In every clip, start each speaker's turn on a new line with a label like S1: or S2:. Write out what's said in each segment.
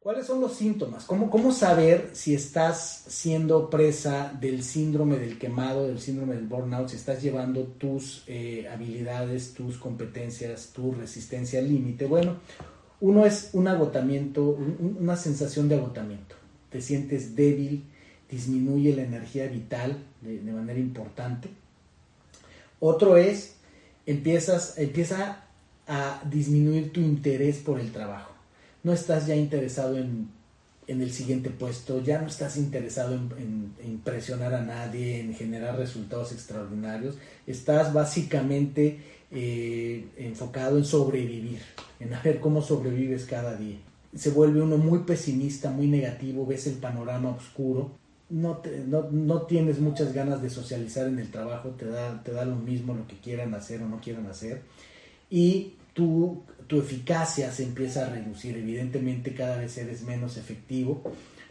S1: ¿Cuáles son los síntomas? ¿Cómo, ¿Cómo saber si estás siendo presa del síndrome del quemado, del síndrome del burnout, si estás llevando tus eh, habilidades, tus competencias, tu resistencia al límite? Bueno, uno es un agotamiento, una sensación de agotamiento. Te sientes débil, disminuye la energía vital de, manera importante. Otro es, empiezas, empieza a disminuir tu interés por el trabajo. No estás ya interesado en, el siguiente puesto, ya no estás interesado en, impresionar a nadie, en generar resultados extraordinarios. Estás básicamente eh, enfocado en sobrevivir, en ver cómo sobrevives cada día. Se vuelve uno muy pesimista, muy negativo, ves el panorama oscuro no, no, tienes muchas ganas de socializar en el trabajo, te da, te da lo mismo lo que quieran hacer o no quieran hacer, y tu, tu eficacia se empieza a reducir, evidentemente cada vez eres menos efectivo,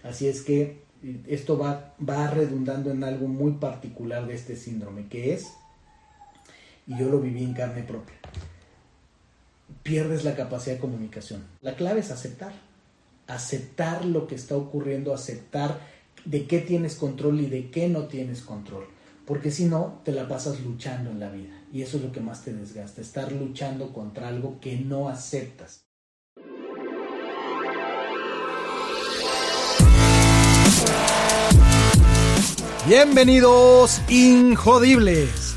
S1: así es que esto va, va redundando en algo muy particular de este síndrome, que es, y yo lo viví en carne propia, pierdes la capacidad de comunicación. La clave es aceptar, aceptar lo que está ocurriendo, aceptar de qué tienes control y de qué no tienes control. Porque si no, te la pasas luchando en la vida. Y eso es lo que más te desgasta, estar luchando contra algo que no aceptas. Bienvenidos, Injodibles.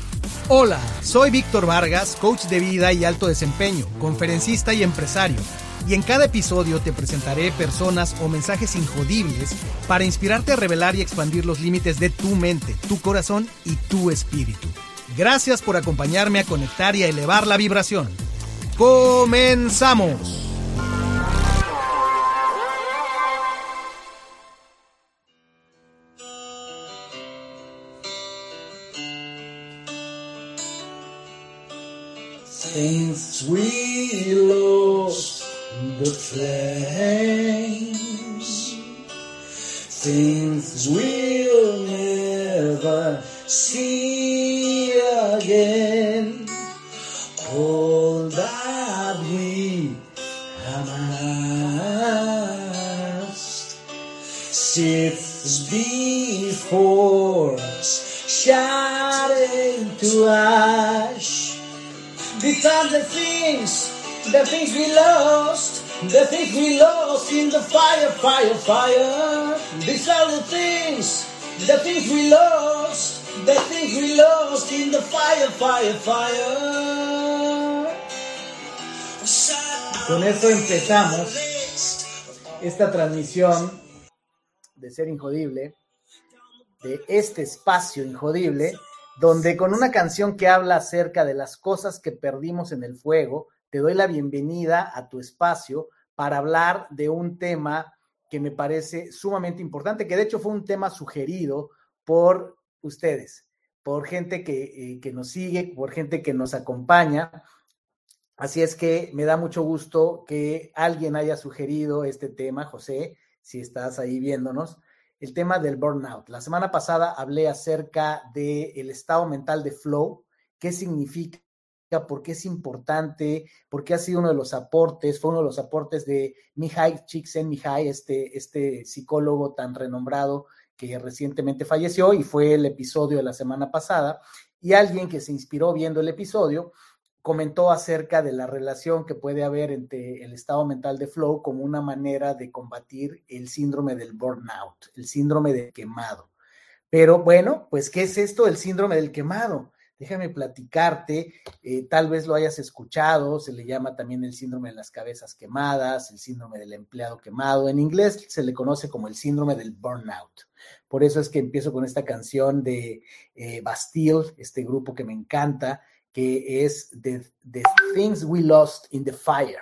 S1: Hola, soy Víctor Vargas, coach de vida y alto desempeño, conferencista y empresario y en cada episodio te presentaré personas o mensajes injodibles para inspirarte a revelar y expandir los límites de tu mente, tu corazón y tu espíritu. Gracias por acompañarme a conectar y a elevar la vibración. ¡Comenzamos! the flames. Things we'll never see again. All that we have asked sifts before us, shattered to ash. Become the things, the things we lost. The things we lost in the fire, fire, fire. These are the things, the things we lost, the things we lost in the fire, fire, fire. Con esto empezamos esta transmisión de Ser Injodible, de este espacio injodible, donde con una canción que habla acerca de las cosas que perdimos en el fuego, te doy la bienvenida a tu espacio para hablar de un tema que me parece sumamente importante, que de hecho fue un tema sugerido por ustedes, por gente que, eh, nos sigue, por gente que nos acompaña. Así es que me da mucho gusto que alguien haya sugerido este tema, José, si estás ahí viéndonos, el tema del burnout. La semana pasada hablé acerca del estado mental de flow, qué significa por qué es importante, por qué ha sido uno de los aportes, fue uno de los aportes de Mihai Csikszentmihalyi, este, este psicólogo tan renombrado que recientemente falleció y fue el episodio de la semana pasada. Y alguien que se inspiró viendo el episodio comentó acerca de la relación que puede haber entre el estado mental de flow como una manera de combatir el síndrome del burnout, el síndrome del quemado. Pero bueno, pues, ¿qué es esto del síndrome del quemado? déjame platicarte, eh, tal vez lo hayas escuchado, se le llama también el síndrome de las cabezas quemadas, el síndrome del empleado quemado, en inglés se le conoce como el síndrome del burnout. Por eso es que empiezo con esta canción de eh, Bastille, este grupo que me encanta, que es The, Things We Lost in the Fire,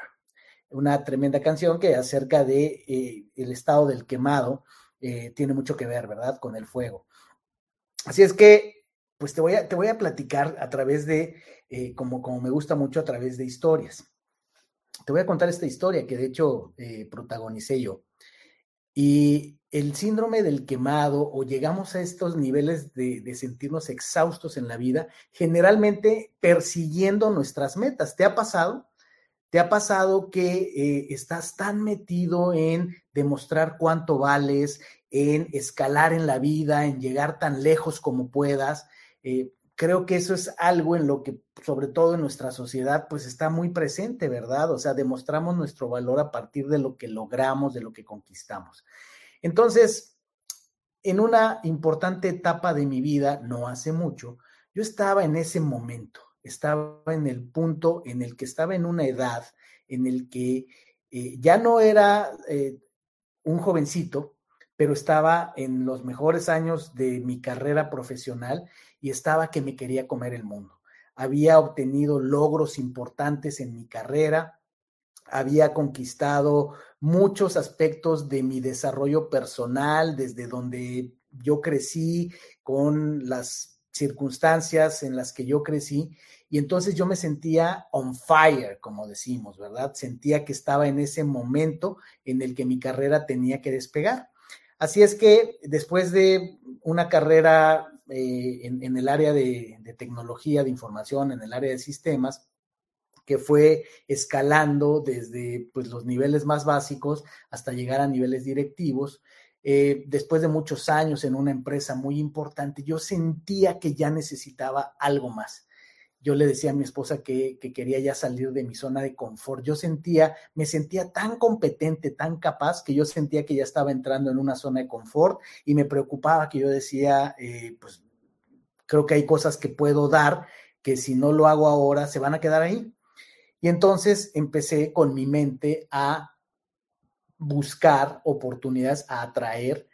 S1: una tremenda canción que acerca de eh, el estado del quemado tiene mucho que ver, ¿verdad? Con el fuego. Así es que pues te voy a, te voy a platicar a través de, eh, como, como me gusta mucho, a través de historias. Te voy a contar esta historia que de hecho eh, protagonicé yo. Y el síndrome del quemado o llegamos a estos niveles de, sentirnos exhaustos en la vida, generalmente persiguiendo nuestras metas. ¿Te ha pasado? ¿Te ha pasado que eh, estás tan metido en demostrar cuánto vales, en escalar en la vida, en llegar tan lejos como puedas? Eh, creo que eso es algo en lo que, sobre todo en nuestra sociedad, pues está muy presente, ¿verdad? O sea, demostramos nuestro valor a partir de lo que logramos, de lo que conquistamos. Entonces, en una importante etapa de mi vida, no hace mucho, yo estaba en ese momento, estaba en el punto en el que estaba en una edad en el que eh, ya no era eh, un jovencito, pero estaba en los mejores años de mi carrera profesional y estaba que me quería comer el mundo. Había obtenido logros importantes en mi carrera, había conquistado muchos aspectos de mi desarrollo personal, desde donde yo crecí, con las circunstancias en las que yo crecí, y entonces yo me sentía on fire, como decimos, ¿verdad? Sentía que estaba en ese momento en el que mi carrera tenía que despegar. Así es que después de una carrera eh, en, el área de, tecnología, de información, en el área de sistemas, que fue escalando desde pues, los niveles más básicos hasta llegar a niveles directivos. Eh, después de muchos años en una empresa muy importante, yo sentía que ya necesitaba algo más. Yo le decía a mi esposa que, que, quería ya salir de mi zona de confort. Yo sentía, me sentía tan competente, tan capaz, que yo sentía que ya estaba entrando en una zona de confort y me preocupaba que yo decía, eh, pues creo que hay cosas que puedo dar que si no lo hago ahora se van a quedar ahí. Y entonces empecé con mi mente a buscar oportunidades, a atraer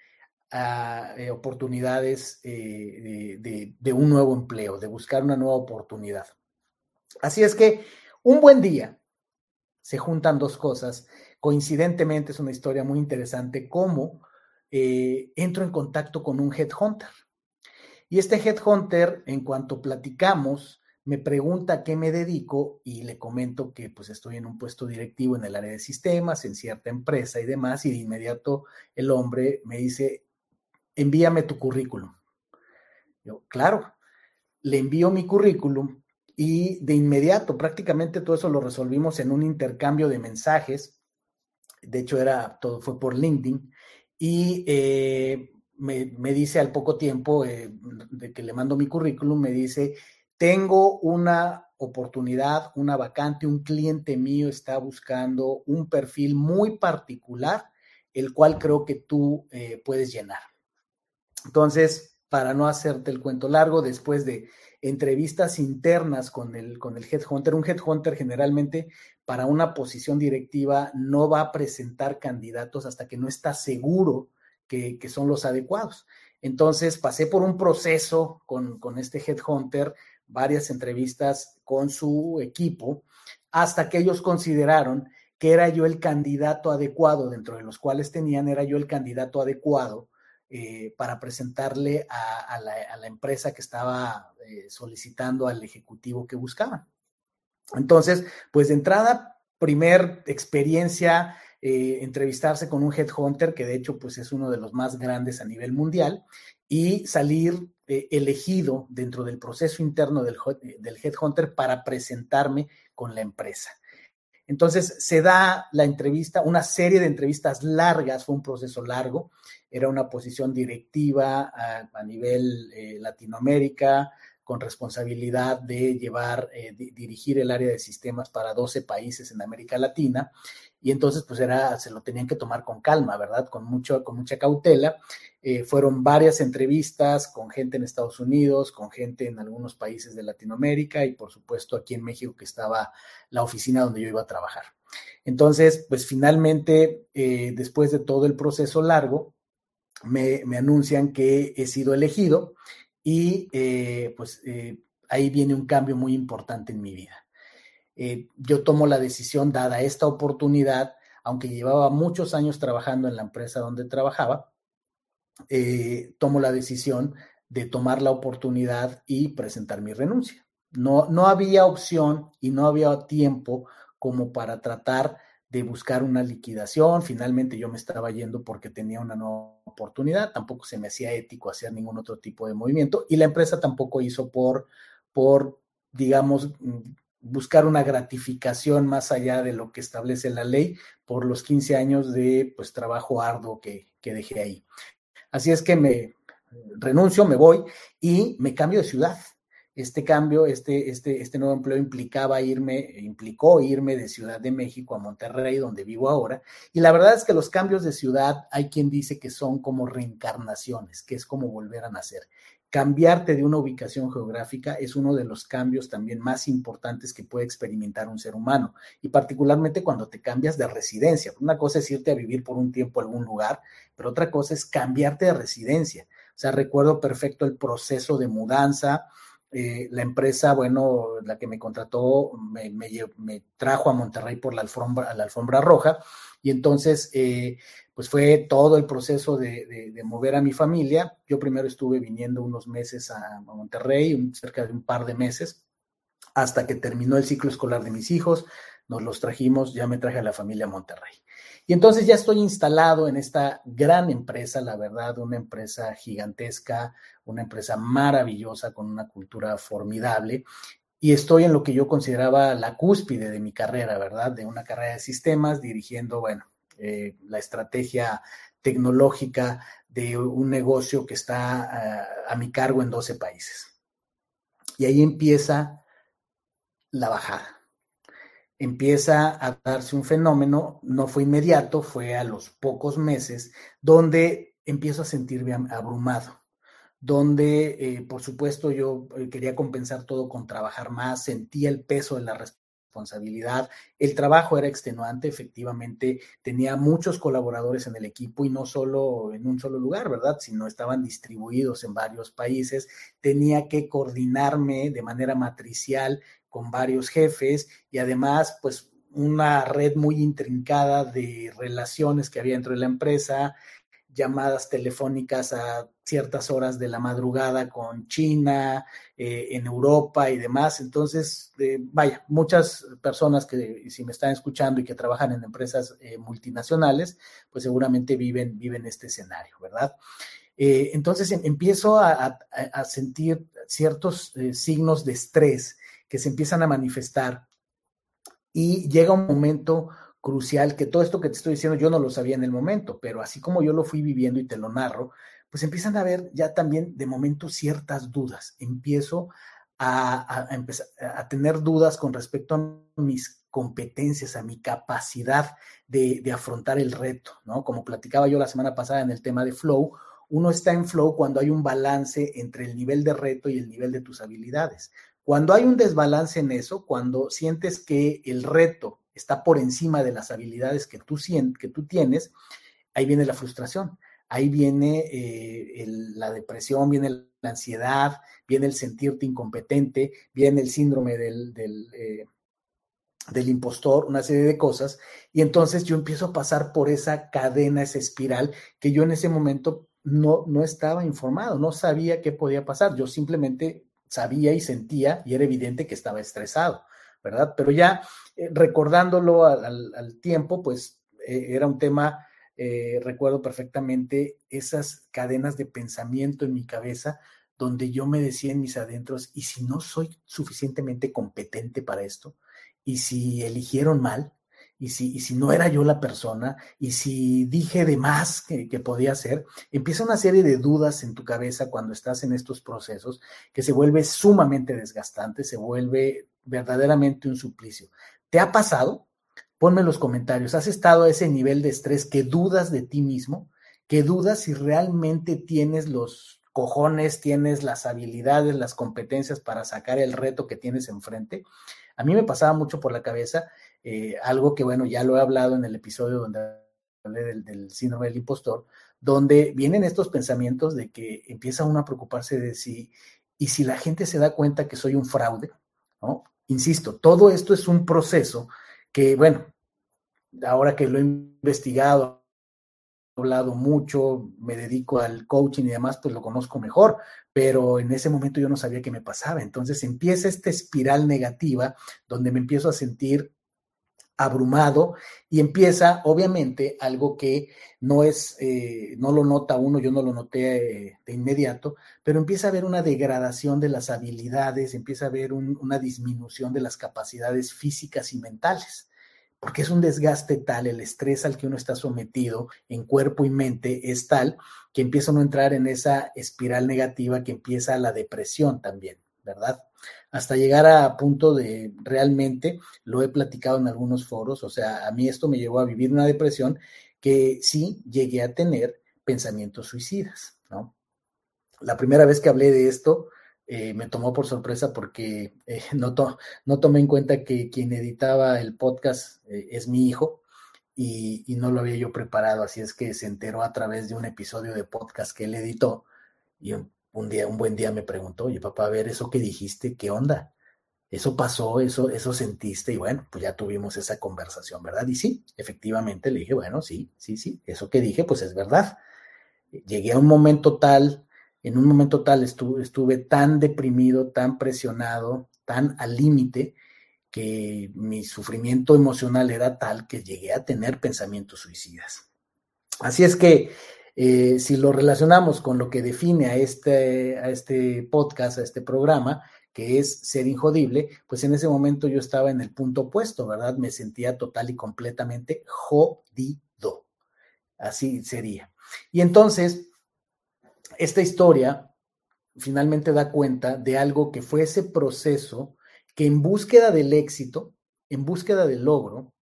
S1: eh, oportunidades eh, de, un nuevo empleo, de buscar una nueva oportunidad. Así es que un buen día se juntan dos cosas. Coincidentemente es una historia muy interesante cómo eh, entro en contacto con un headhunter. Y este headhunter, en cuanto platicamos, me pregunta a qué me dedico y le comento que pues estoy en un puesto directivo en el área de sistemas, en cierta empresa y demás, y de inmediato el hombre me dice, envíame tu currículum. Yo, claro, le envío mi currículum y de inmediato prácticamente todo eso lo resolvimos en un intercambio de mensajes. De hecho, era todo fue por LinkedIn y eh, me, dice al poco tiempo eh, de que le mando mi currículum, me dice, tengo una oportunidad, una vacante, un cliente mío está buscando un perfil muy particular, el cual creo que tú eh, puedes llenar. Entonces, para no hacerte el cuento largo, después de entrevistas internas con el, con el headhunter, un headhunter generalmente para una posición directiva no va a presentar candidatos hasta que no está seguro que, que son los adecuados. Entonces, pasé por un proceso con, con este headhunter varias entrevistas con su equipo hasta que ellos consideraron que era yo el candidato adecuado, dentro de los cuales tenían, era yo el candidato adecuado eh, para presentarle a, la, empresa que estaba eh, solicitando al ejecutivo que buscaban. Entonces, pues de entrada, primer experiencia, eh, entrevistarse con un headhunter, que de hecho pues es uno de los más grandes a nivel mundial, y salir elegido dentro del proceso interno del headhunter para presentarme con la empresa. Entonces se da la entrevista, una serie de entrevistas largas, fue un proceso largo, era una posición directiva a, nivel eh, Latinoamérica, con responsabilidad de llevar, eh, dirigir el área de sistemas para 12 países en América Latina. Y entonces, pues era, se lo tenían que tomar con calma, ¿verdad? Con, mucho, con mucha cautela. Eh, fueron varias entrevistas con gente en Estados Unidos, con gente en algunos países de Latinoamérica y por supuesto aquí en México que estaba la oficina donde yo iba a trabajar. Entonces, pues finalmente, eh, después de todo el proceso largo, me, me anuncian que he sido elegido y eh, pues eh, ahí viene un cambio muy importante en mi vida. Eh, yo tomo la decisión, dada esta oportunidad, aunque llevaba muchos años trabajando en la empresa donde trabajaba, tomo la decisión de tomar la oportunidad y presentar mi renuncia. No, no había opción y no había tiempo como para tratar de buscar una liquidación. Finalmente yo me estaba yendo porque tenía una nueva oportunidad. Tampoco se me hacía ético hacer ningún otro tipo de movimiento y la empresa tampoco hizo por, por digamos, buscar una gratificación más allá de lo que establece la ley por los 15 años de pues, trabajo arduo que, que dejé ahí. Así es que me renuncio, me voy y me cambio de ciudad este cambio, este, este, este nuevo empleo implicaba irme, implicó irme de Ciudad de México a Monterrey, donde vivo ahora. Y la verdad es que los cambios de ciudad, hay quien dice que son como reencarnaciones, que es como volver a nacer. Cambiarte de una ubicación geográfica es uno de los cambios también más importantes que puede experimentar un ser humano, y particularmente cuando te cambias de residencia. Una cosa es irte a vivir por un tiempo a algún lugar, pero otra cosa es cambiarte de residencia. O sea, recuerdo perfecto el proceso de mudanza, eh, la empresa, bueno, la que me contrató, me, trajo a Monterrey por la alfombra, la alfombra roja y entonces, eh, pues fue todo el proceso de, mover a mi familia. Yo primero estuve viniendo unos meses a, Monterrey, cerca de un par de meses, hasta que terminó el ciclo escolar de mis hijos, nos los trajimos, ya me traje a la familia a Monterrey. Y entonces ya estoy instalado en esta gran empresa, la verdad, una empresa gigantesca, una empresa maravillosa con una cultura formidable. Y estoy en lo que yo consideraba la cúspide de mi carrera, ¿verdad? De una carrera de sistemas, dirigiendo, bueno, eh, la estrategia tecnológica de un negocio que está eh, a mi cargo en 12 países. Y ahí empieza la bajada empieza a darse un fenómeno, no fue inmediato, fue a los pocos meses, donde empiezo a sentirme abrumado, donde eh, por supuesto yo eh, quería compensar todo con trabajar más, sentía el peso de la responsabilidad, el trabajo era extenuante, efectivamente tenía muchos colaboradores en el equipo y no solo en un solo lugar, ¿verdad? Sino estaban distribuidos en varios países, tenía que coordinarme de manera matricial con varios jefes y además, pues una red muy intrincada de relaciones que había dentro de la empresa, llamadas telefónicas a ciertas horas de la madrugada con China, eh, en Europa y demás. Entonces, eh, vaya, muchas personas que si me están escuchando y que trabajan en empresas eh, multinacionales, pues seguramente viven, viven este escenario, ¿verdad? entonces em, empiezo a, a, sentir ciertos signos de estrés que se empiezan a manifestar y llega un momento crucial que todo esto que te estoy diciendo yo no lo sabía en el momento, pero así como yo lo fui viviendo y te lo narro, pues empiezan a haber ya también de momento ciertas dudas. Empiezo a, empezar, a tener dudas con respecto a mis competencias, a mi capacidad de, de, afrontar el reto, ¿no? Como platicaba yo la semana pasada en el tema de flow, uno está en flow cuando hay un balance entre el nivel de reto y el nivel de tus habilidades. Cuando hay un desbalance en eso, cuando sientes que el reto está por encima de las habilidades que tú, que tú tienes, ahí viene la frustración, ahí viene eh, la depresión, viene la ansiedad, viene el sentirte incompetente, viene el síndrome del, del, eh, del impostor, una serie de cosas, y entonces yo empiezo a pasar por esa cadena, esa espiral, que yo en ese momento no, no estaba informado, no sabía qué podía pasar, yo simplemente sabía y sentía y era evidente que estaba estresado, ¿verdad? Pero ya eh, recordándolo al, tiempo, pues eh, era un tema, eh, recuerdo perfectamente esas cadenas de pensamiento en mi cabeza donde yo me decía en mis adentros, ¿y si no soy suficientemente competente para esto? ¿Y si eligieron mal? y si, y si no era yo la persona, y si dije de más que, que, podía ser, empieza una serie de dudas en tu cabeza cuando estás en estos procesos que se vuelve sumamente desgastante, se vuelve verdaderamente un suplicio. ¿Te ha pasado? Ponme en los comentarios, ¿has estado a ese nivel de estrés que dudas de ti mismo? que dudas si realmente tienes los cojones, tienes las habilidades, las competencias para sacar el reto que tienes enfrente? A mí me pasaba mucho por la cabeza eh, algo que, bueno, ya lo he hablado en el episodio donde hablé del, síndrome del impostor, donde vienen estos pensamientos de que empieza uno a preocuparse de si, y si la gente se da cuenta que soy un fraude, ¿no? Insisto, todo esto es un proceso que, bueno, ahora que lo he investigado, he hablado mucho, me dedico al coaching y demás, pues lo conozco mejor, pero en ese momento yo no sabía qué me pasaba. Entonces empieza esta espiral negativa donde me empiezo a sentir abrumado y empieza, obviamente, algo que no es, eh, no lo nota uno, yo no lo noté eh, de inmediato, pero empieza a haber una degradación de las habilidades, empieza a haber una disminución de las capacidades físicas y mentales, porque es un desgaste tal, el estrés al que uno está sometido en cuerpo y mente es tal que empieza uno a entrar en esa espiral negativa que empieza la depresión también, ¿verdad? hasta llegar a punto de realmente, lo he platicado en algunos foros, o sea, a mí esto me llevó a vivir una depresión que sí llegué a tener pensamientos suicidas, ¿no? La primera vez que hablé de esto eh, me tomó por sorpresa porque eh, no, no, tomé en cuenta que quien editaba el podcast eh, es mi hijo y, y, no lo había yo preparado, así es que se enteró a través de un episodio de podcast que él editó y un día, un buen día me preguntó, oye papá, a ver, eso que dijiste, ¿qué onda? Eso pasó, eso, eso sentiste, y bueno, pues ya tuvimos esa conversación, ¿verdad? Y sí, efectivamente le dije, bueno, sí, sí, sí, eso que dije, pues es verdad. Llegué a un momento tal, en un momento tal estuve, estuve tan deprimido, tan presionado, tan al límite, que mi sufrimiento emocional era tal que llegué a tener pensamientos suicidas. Así es que eh, si lo relacionamos con lo que define a este, a este podcast, a este programa, que es ser injodible, pues en ese momento yo estaba en el punto opuesto, ¿verdad? Me sentía total y completamente jodido. Así sería. Y entonces, esta historia finalmente da cuenta de algo que fue ese proceso que en búsqueda del éxito, en búsqueda del logro,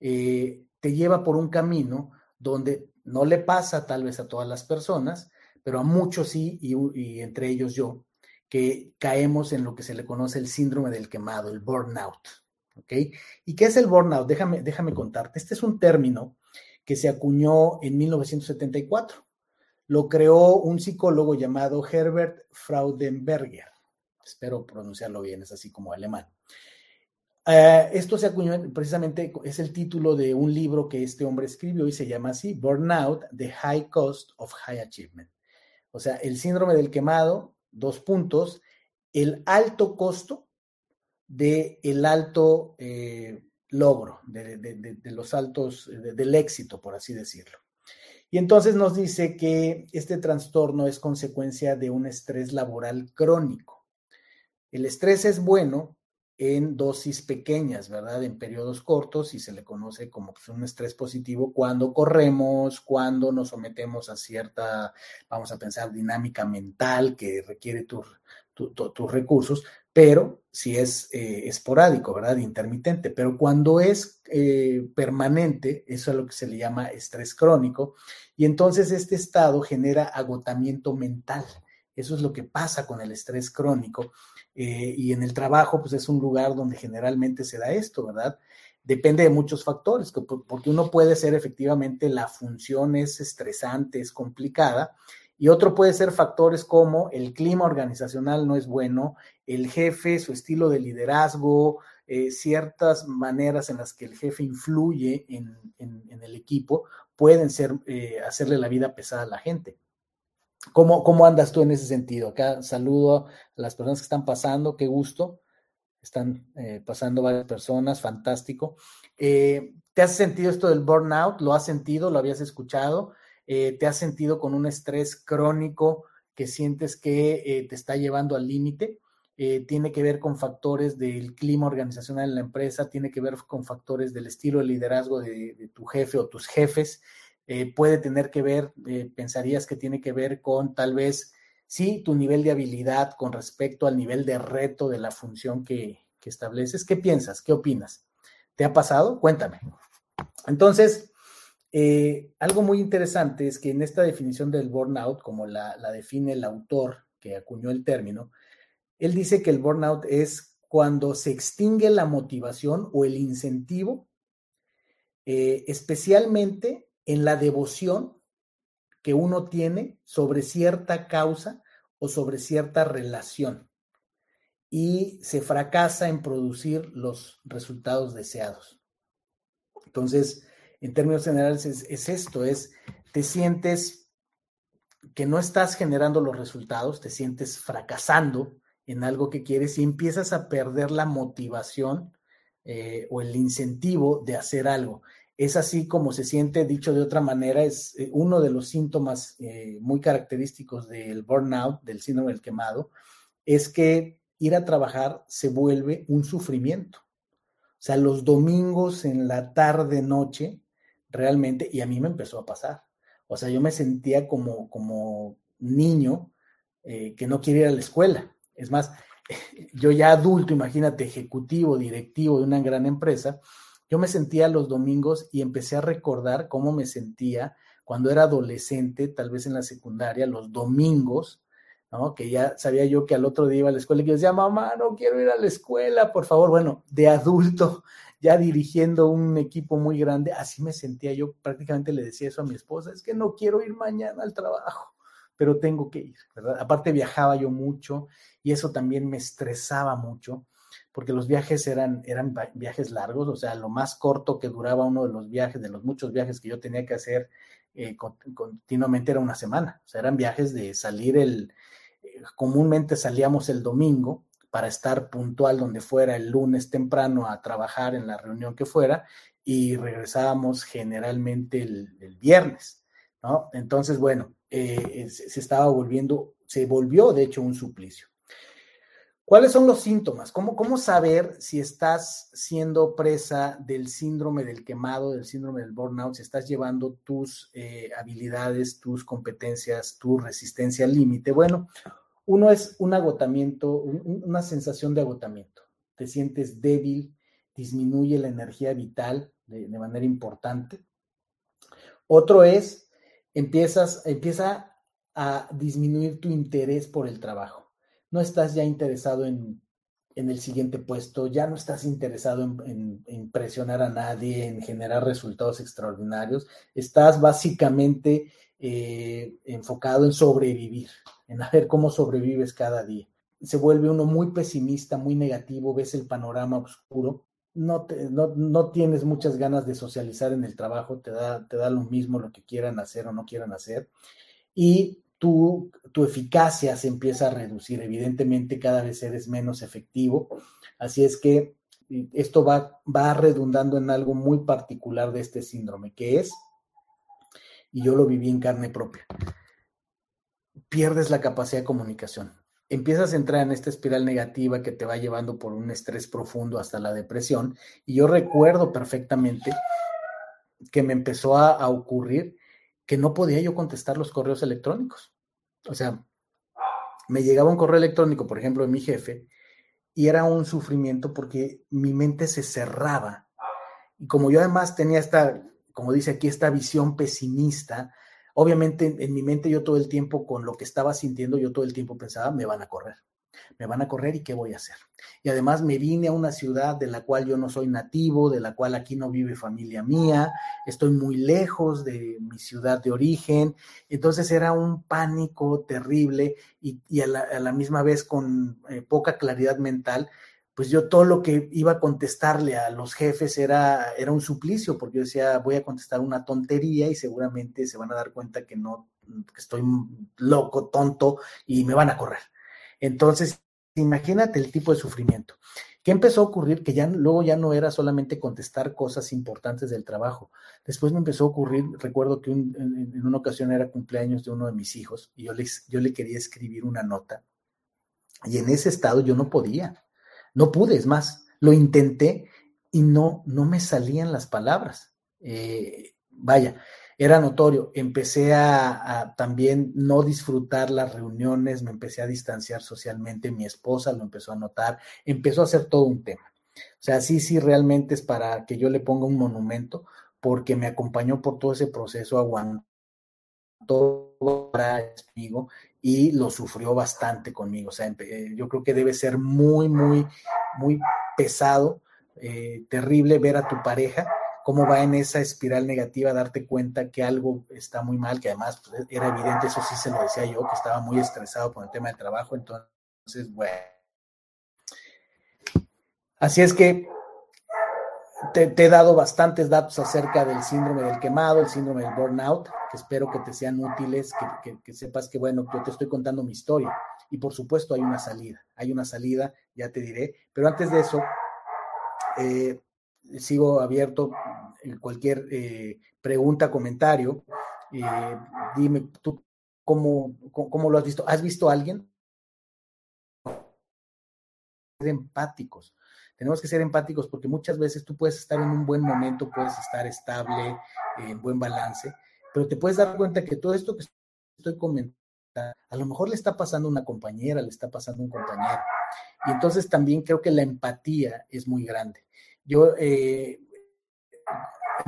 S1: eh, te lleva por un camino donde no le pasa tal vez a todas las personas, pero a muchos sí, y, entre ellos yo, que caemos en lo que se le conoce el síndrome del quemado, el burnout. ¿Ok? ¿Y qué es el burnout? Déjame, déjame contarte. Este es un término que se acuñó en 1974. Lo creó un psicólogo llamado Herbert Fraudenberger. Espero pronunciarlo bien, es así como alemán. Eh, esto se acuñó precisamente, es el título de un libro que este hombre escribió y se llama así, Burnout, The High Cost of High Achievement. O sea, el síndrome del quemado, dos puntos, el alto costo de el alto eh, logro, de, los altos, del éxito, por así decirlo. Y entonces nos dice que este trastorno es consecuencia de un estrés laboral crónico. El estrés es bueno en dosis pequeñas, ¿verdad? En periodos cortos y se le conoce como pues, un estrés positivo cuando corremos, cuando nos sometemos a cierta, vamos a pensar, dinámica mental que requiere tus recursos, pero si es eh, esporádico, ¿verdad? Intermitente, pero cuando es eh, permanente, eso es lo que se le llama estrés crónico, y entonces este estado genera agotamiento mental. Eso es lo que pasa con el estrés crónico eh, y en el trabajo, pues es un lugar donde generalmente se da esto, ¿verdad? Depende de muchos factores, porque uno puede ser efectivamente la función es estresante, es complicada, y otro puede ser factores como el clima organizacional no es bueno, el jefe, su estilo de liderazgo, eh, ciertas maneras en las que el jefe influye en, el equipo pueden ser eh, hacerle la vida pesada a la gente. ¿Cómo, ¿Cómo andas tú en ese sentido? Acá saludo a las personas que están pasando, qué gusto. Están eh, pasando varias personas, fantástico. Eh, ¿Te has sentido esto del burnout? ¿Lo has sentido? ¿Lo habías escuchado? Eh, ¿Te has sentido con un estrés crónico que sientes que te está llevando al límite? tiene que ver con factores del clima organizacional en la empresa, tiene que ver con factores del estilo de liderazgo de tu jefe o tus jefes, eh, puede tener que ver, eh, pensarías que tiene que ver con tal vez, sí, tu nivel de habilidad con respecto al nivel de reto de la función que, estableces. ¿Qué piensas? ¿Qué opinas? ¿Te ha pasado? Cuéntame. Entonces, eh, algo muy interesante es que en esta definición del burnout, como la, define el autor que acuñó el término, él dice que el burnout es cuando se extingue la motivación o el incentivo, especialmente en la devoción que uno tiene sobre cierta causa o sobre cierta relación y se fracasa en producir los resultados deseados. Entonces, en términos generales es, esto, es te sientes que no estás generando los resultados, te sientes fracasando en algo que quieres y empiezas a perder la motivación eh, o el incentivo de hacer algo. Es así como se siente, dicho de otra manera, es eh, uno de los síntomas eh, muy característicos del burnout, del síndrome del quemado, es que ir a trabajar se vuelve un sufrimiento. O sea, los domingos en la tarde, noche, realmente, y a mí me empezó a pasar. O sea, yo me sentía como, como niño que no quiere ir a la escuela. Es más, yo ya adulto, imagínate, ejecutivo, directivo de una gran empresa, yo me sentía los domingos y empecé a recordar cómo me sentía cuando era adolescente, tal vez en la secundaria, los domingos, ¿no? Que ya sabía yo que al otro día iba a la escuela y yo decía, mamá, no quiero ir a la escuela, por favor. Bueno, de adulto, ya dirigiendo un equipo muy grande, así me sentía yo, prácticamente le decía eso a mi esposa, es que no quiero ir mañana al trabajo pero tengo que ir, ¿verdad? Aparte viajaba yo mucho y eso también me estresaba mucho porque los viajes eran, eran viajes largos, o sea, lo más corto que duraba uno de los viajes, de los muchos viajes que yo tenía que hacer eh, continuamente era una semana, o sea, eran viajes de salir el, eh, comúnmente salíamos el domingo para estar puntual donde fuera el lunes temprano a trabajar en la reunión que fuera y regresábamos generalmente el, viernes, ¿no? Entonces, bueno, eh, se estaba volviendo, se volvió de hecho un suplicio. ¿Cuáles son los síntomas? ¿Cómo, ¿Cómo saber si estás siendo presa del síndrome del quemado, del síndrome del burnout, si estás llevando tus eh, habilidades, tus competencias, tu resistencia al límite? Bueno, uno es un agotamiento, una sensación de agotamiento. Te sientes débil, disminuye la energía vital de, de manera importante. Otro es empiezas, empieza a disminuir tu interés por el trabajo. No estás ya interesado en, el siguiente puesto, ya no estás interesado en, impresionar a nadie, en generar resultados extraordinarios. Estás básicamente eh, enfocado en sobrevivir, en ver cómo sobrevives cada día. Se vuelve uno muy pesimista, muy negativo, ves el panorama oscuro no, no, tienes muchas ganas de socializar en el trabajo, te da, te da lo mismo lo que quieran hacer o no quieran hacer, y tu, tu eficacia se empieza a reducir. Evidentemente, cada vez eres menos efectivo, así es que esto va, va redundando en algo muy particular de este síndrome, que es, y yo lo viví en carne propia, pierdes la capacidad de comunicación empiezas a entrar en esta espiral negativa que te va llevando por un estrés profundo hasta la depresión. Y yo recuerdo perfectamente que me empezó a, ocurrir que no podía yo contestar los correos electrónicos. O sea, me llegaba un correo electrónico, por ejemplo, de mi jefe, y era un sufrimiento porque mi mente se cerraba. Y como yo además tenía esta, como dice aquí, esta visión pesimista, Obviamente en mi mente yo todo el tiempo con lo que estaba sintiendo, yo todo el tiempo pensaba, me van a correr, me van a correr y qué voy a hacer. Y además me vine a una ciudad de la cual yo no soy nativo, de la cual aquí no vive familia mía, estoy muy lejos de mi ciudad de origen, entonces era un pánico terrible y, a, la, misma vez con eh, poca claridad mental pues yo todo lo que iba a contestarle a los jefes era, era un suplicio, porque yo decía, voy a contestar una tontería y seguramente se van a dar cuenta que no, que estoy loco, tonto y me van a correr. Entonces, imagínate el tipo de sufrimiento. ¿Qué empezó a ocurrir? Que ya luego ya no era solamente contestar cosas importantes del trabajo. Después me empezó a ocurrir, recuerdo que en, una ocasión era cumpleaños de uno de mis hijos y yo, les, yo le quería escribir una nota. Y en ese estado yo no podía no pude, es más, lo intenté y no, no me salían las palabras. Eh, vaya, era notorio. Empecé a, también no disfrutar las reuniones, me empecé a distanciar socialmente, mi esposa lo empezó a notar, empezó a ser todo un tema. O sea, sí, sí, realmente es para que yo le ponga un monumento, porque me acompañó por todo ese proceso, aguantó conmigo y lo sufrió bastante conmigo. O sea, eh, yo creo que debe ser muy, muy, muy pesado, eh, terrible ver a tu pareja cómo va en esa espiral negativa, darte cuenta que algo está muy mal, que además pues, era evidente, eso sí se lo decía yo, que estaba muy estresado con el tema del trabajo, entonces, bueno. Así es que te, he dado bastantes datos acerca del síndrome del quemado, el síndrome del burnout, que espero que te sean útiles, que, sepas que, bueno, yo te estoy contando mi historia. Y por supuesto hay una salida, hay una salida, ya te diré. Pero antes de eso, eh, sigo abierto cualquier eh, pregunta, comentario. Eh, dime tú cómo, cómo, lo has visto. ¿Has visto a alguien? empáticos. Tenemos que ser empáticos porque muchas veces tú puedes estar en un buen momento, puedes estar estable, en buen balance, pero te puedes dar cuenta que todo esto que estoy comentando, a lo mejor le está pasando a una compañera, le está pasando un compañero. Y entonces también creo que la empatía es muy grande. Yo, eh,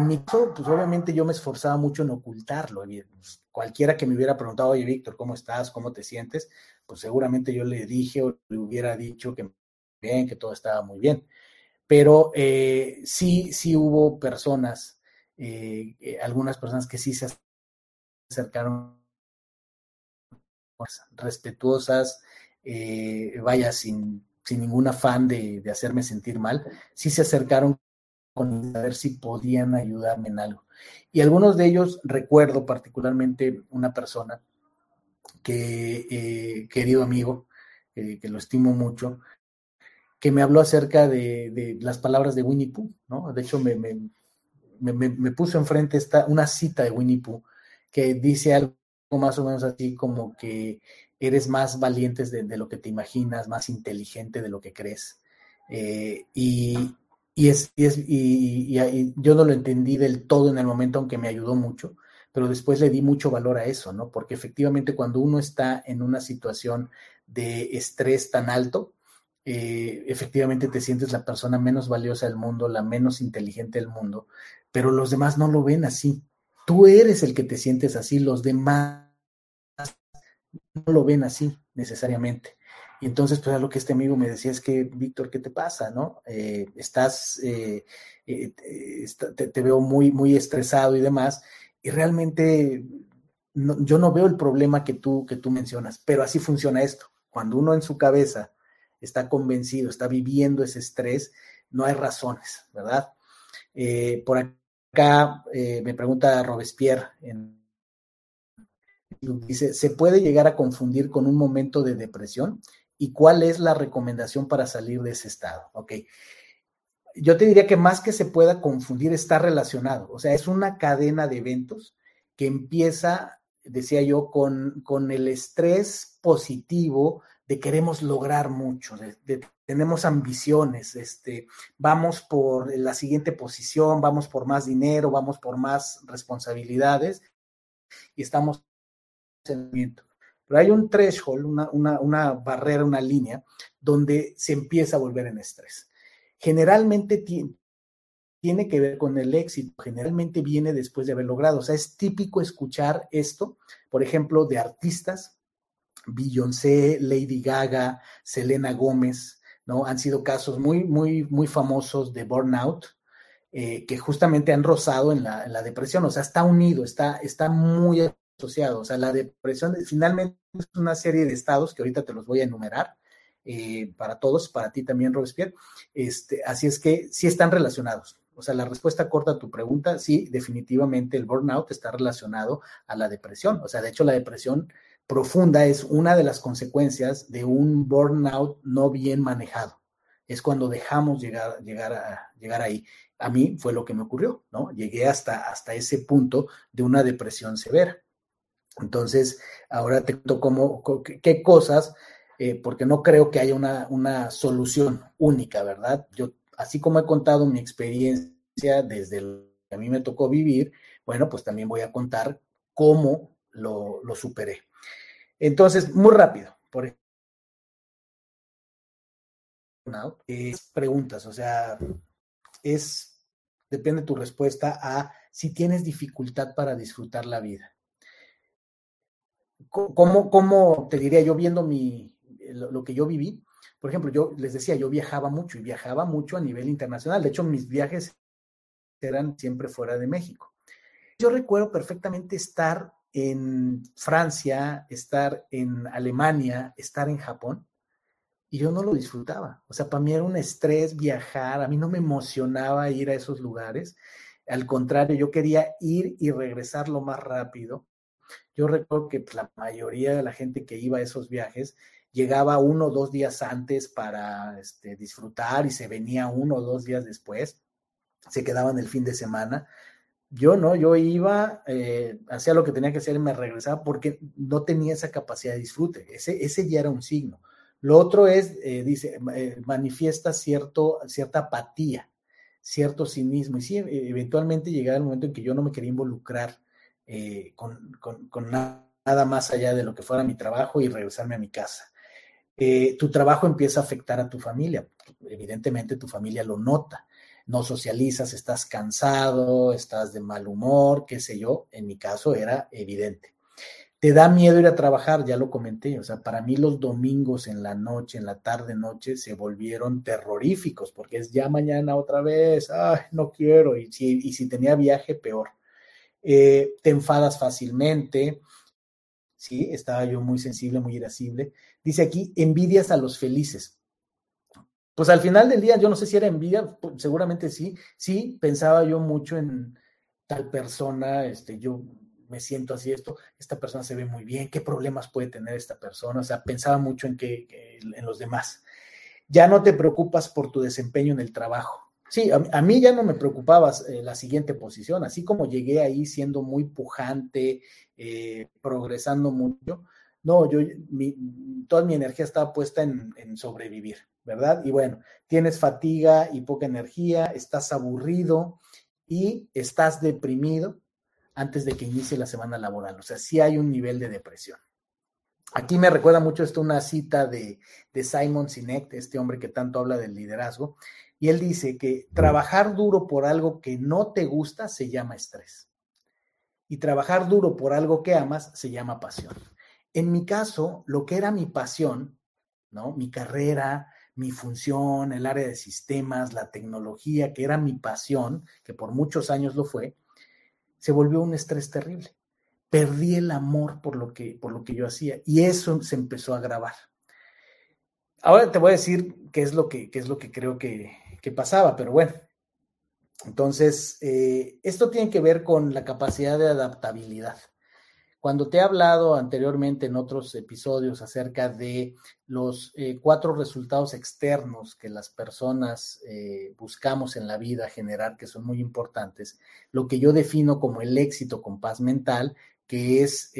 S1: mi caso, pues obviamente yo me esforzaba mucho en ocultarlo. Pues, cualquiera que me hubiera preguntado, oye, Víctor, ¿cómo estás? ¿Cómo te sientes? Pues seguramente yo le dije o le hubiera dicho que bien, que todo estaba muy bien. Pero eh, sí, sí hubo personas, eh, algunas personas que sí se acercaron respetuosas, vaya, sin, sin ningún afán de, hacerme sentir mal, sí se acercaron con a ver si podían ayudarme en algo. Y algunos de ellos recuerdo particularmente una persona que, eh, querido amigo, que lo estimo mucho, que me habló acerca de, las palabras de Winnie Pooh, ¿no? De hecho, me, me, me, puso enfrente esta, una cita de Winnie Pooh que dice algo más o menos así como que eres más valiente de, lo que te imaginas, más inteligente de lo que crees. Eh, y, es, y, yo no lo entendí del todo en el momento, aunque me ayudó mucho, pero después le di mucho valor a eso, ¿no? Porque efectivamente cuando uno está en una situación de estrés tan alto, eh, efectivamente te sientes la persona menos valiosa del mundo, la menos inteligente del mundo, pero los demás no lo ven así. Tú eres el que te sientes así, los demás no lo ven así necesariamente. Y entonces, pues, lo que este amigo me decía es que, Víctor, ¿qué te pasa? ¿No? Eh, estás, eh, eh, te, veo muy, muy estresado y demás, y realmente yo no veo el problema que tú, que tú mencionas, pero así funciona esto. Cuando uno en su cabeza está convencido, está viviendo ese estrés, no hay razones, ¿verdad? por acá me pregunta Robespierre Dice, ¿se puede llegar a confundir con un momento de depresión? ¿Y cuál es la recomendación para salir de ese estado? Ok. Yo te diría que más que se pueda confundir, está relacionado. O sea, es una cadena de eventos que empieza, decía yo, con, con el estrés positivo de queremos lograr mucho, tenemos ambiciones, este, vamos por la siguiente posición, vamos por más dinero, vamos por más responsabilidades y estamos pero hay un threshold, una, barrera, una línea, donde se empieza a volver en estrés. Generalmente tiene, que ver con el éxito, generalmente viene después de haber logrado. O sea, es típico escuchar esto, por ejemplo, de artistas, Beyoncé, Lady Gaga, Selena Gómez, ¿no? Han sido casos muy, muy, muy famosos de burnout, eh, que justamente han rozado en la, la, depresión, o sea, está unido, está, está muy asociado. O sea, la depresión finalmente es una serie de estados que ahorita te los voy a enumerar eh, para todos, para ti también, Robespierre. Este, así es que sí están relacionados. O sea, la respuesta corta a tu pregunta, sí, definitivamente el burnout está relacionado a la depresión. O sea, de hecho, la depresión profunda es una de las consecuencias de un burnout no bien manejado. Es cuando dejamos llegar, llegar, a, llegar ahí. A mí fue lo que me ocurrió, ¿no? Llegué hasta, hasta ese punto de una depresión severa. Entonces, ahora te cuento cómo, qué cosas, eh, porque no creo que haya una, solución única, ¿verdad? Yo, así como he contado mi experiencia desde lo que a mí me tocó vivir, bueno, pues también voy a contar cómo lo, superé. Entonces, muy rápido, por ejemplo, es preguntas, o sea, es, depende tu respuesta a si tienes dificultad para disfrutar la vida. ¿Cómo, cómo te diría yo viendo mi, lo, que yo viví? Por ejemplo, yo les decía, yo viajaba mucho y viajaba mucho a nivel internacional. De hecho, mis viajes eran siempre fuera de México. Yo recuerdo perfectamente estar en Francia, estar en Alemania, estar en Japón, y yo no lo disfrutaba. O sea, para mí era un estrés viajar, a mí no me emocionaba ir a esos lugares. Al contrario, yo quería ir y regresar lo más rápido yo recuerdo que pues, la mayoría de la gente que iba a esos viajes llegaba uno o dos días antes para este, disfrutar y se venía uno o dos días después, se quedaba en el fin de semana. Yo no, yo iba, eh, hacía lo que tenía que hacer y me regresaba porque no tenía esa capacidad de disfrute. Ese, ese ya era un signo. Lo otro es, eh, dice, eh, manifiesta cierto, cierta apatía, cierto cinismo. Y sí, eventualmente llegaba el momento en que yo no me quería involucrar con, con, nada más allá de lo que fuera mi trabajo y regresarme a mi casa. tu trabajo empieza a afectar a tu familia. Evidentemente tu familia lo nota no socializas, estás cansado, estás de mal humor, qué sé yo, en mi caso era evidente. Te da miedo ir a trabajar, ya lo comenté, o sea, para mí los domingos en la noche, en la tarde, noche, se volvieron terroríficos, porque es ya mañana otra vez, ay, no quiero, y si tenía viaje, peor. Eh, te enfadas fácilmente, sí, estaba yo muy sensible, muy irascible. Dice aquí, envidias a los felices pues al final del día, yo no sé si era envidia, pues, seguramente sí, sí, pensaba yo mucho en tal persona, este, yo me siento así, esto, esta persona se ve muy bien, qué problemas puede tener esta persona, o sea, pensaba mucho en, que, en los demás. Ya no te preocupas por tu desempeño en el trabajo. Sí, a, mí ya no me preocupaba eh, la siguiente posición, así como llegué ahí siendo muy pujante, eh, progresando mucho, no, yo, toda mi energía estaba puesta en, en sobrevivir. ¿verdad? Y bueno, tienes fatiga y poca energía, estás aburrido y estás deprimido antes de que inicie la semana laboral. O sea, sí hay un nivel de depresión. Aquí me recuerda mucho esto una cita de, de Simon Sinek, este hombre que tanto habla del liderazgo, y él dice que trabajar duro por algo que no te gusta se llama estrés. Y trabajar duro por algo que amas se llama pasión. En mi caso, lo que era mi pasión, ¿no? Mi carrera, mi función, el área de sistemas, la tecnología, que era mi pasión, que por muchos años lo fue, se volvió un estrés terrible. Perdí el amor por lo que, por lo que yo hacía y eso se empezó a agravar. Ahora te voy a decir qué es lo que, qué es lo que creo que, que pasaba, pero bueno. Entonces, eh, esto tiene que ver con la capacidad de adaptabilidad. Cuando te he hablado anteriormente en otros episodios acerca de los eh, cuatro resultados externos que las personas eh, buscamos en la vida generar, que son muy importantes, lo que yo defino como el éxito con paz mental, que es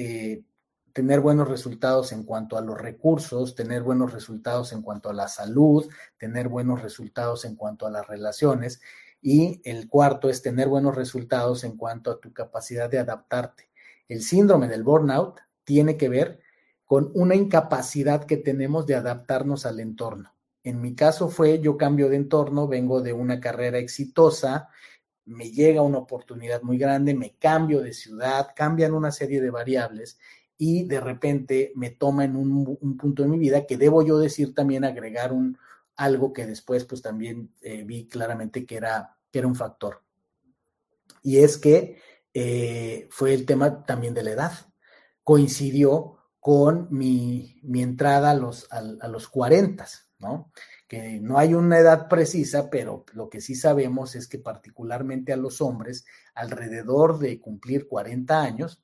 S1: tener buenos resultados en cuanto a los recursos, tener buenos resultados en cuanto a la salud, tener buenos resultados en cuanto a las relaciones. Y el cuarto es tener buenos resultados en cuanto a tu capacidad de adaptarte el síndrome del burnout tiene que ver con una incapacidad que tenemos de adaptarnos al entorno. En mi caso fue, yo cambio de entorno, vengo de una carrera exitosa, me llega una oportunidad muy grande, me cambio de ciudad, cambian una serie de variables y de repente me toma en un, punto de mi vida que debo yo decir también agregar un algo que después pues también eh, vi claramente que era, que era un factor. Y es que eh, fue el tema también de la edad. Coincidió con mi, entrada a los, a, los 40, ¿no? Que no hay una edad precisa, pero lo que sí sabemos es que particularmente a los hombres, alrededor de cumplir 40 años,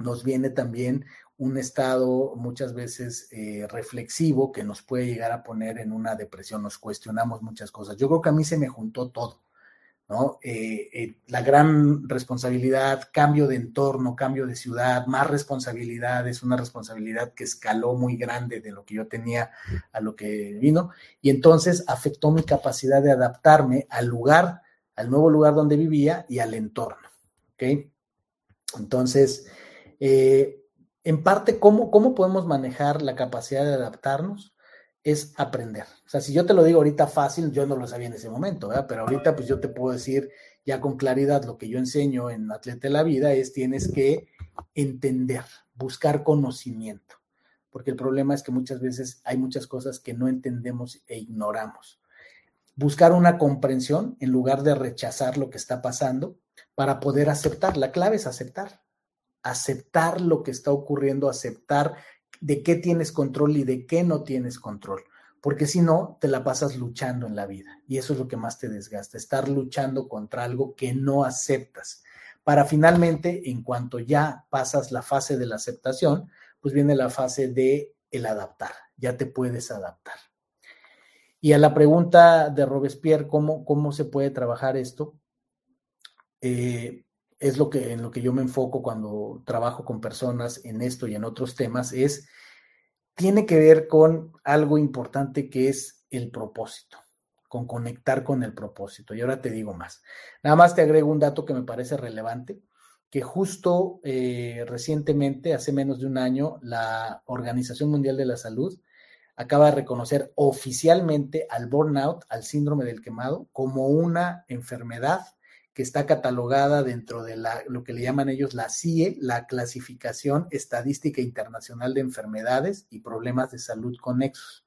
S1: nos viene también un estado muchas veces eh, reflexivo que nos puede llegar a poner en una depresión, nos cuestionamos muchas cosas. Yo creo que a mí se me juntó todo. ¿no? Eh, eh, la gran responsabilidad, cambio de entorno, cambio de ciudad, más responsabilidad, es una responsabilidad que escaló muy grande de lo que yo tenía a lo que vino, y entonces afectó mi capacidad de adaptarme al lugar, al nuevo lugar donde vivía y al entorno, ¿ok? Entonces, eh, en parte, ¿cómo, ¿cómo podemos manejar la capacidad de adaptarnos? es aprender. O sea, si yo te lo digo ahorita fácil, yo no lo sabía en ese momento, ¿verdad? Pero ahorita pues yo te puedo decir ya con claridad lo que yo enseño en Atleta de la Vida es tienes que entender, buscar conocimiento, porque el problema es que muchas veces hay muchas cosas que no entendemos e ignoramos. Buscar una comprensión en lugar de rechazar lo que está pasando para poder aceptar. La clave es aceptar. Aceptar lo que está ocurriendo, aceptar de qué tienes control y de qué no tienes control, porque si no, te la pasas luchando en la vida y eso es lo que más te desgasta, estar luchando contra algo que no aceptas, para finalmente, en cuanto ya pasas la fase de la aceptación, pues viene la fase de el adaptar, ya te puedes adaptar. Y a la pregunta de Robespierre, ¿cómo, cómo se puede trabajar esto? Eh, es lo que en lo que yo me enfoco cuando trabajo con personas en esto y en otros temas, es tiene que ver con algo importante que es el propósito, con conectar con el propósito. Y ahora te digo más. Nada más te agrego un dato que me parece relevante, que justo eh, recientemente, hace menos de un año, la Organización Mundial de la Salud acaba de reconocer oficialmente al burnout, al síndrome del quemado, como una enfermedad que está catalogada dentro de lo que le llaman ellos la CIE, la Clasificación Estadística Internacional de Enfermedades y Problemas de Salud Conexos.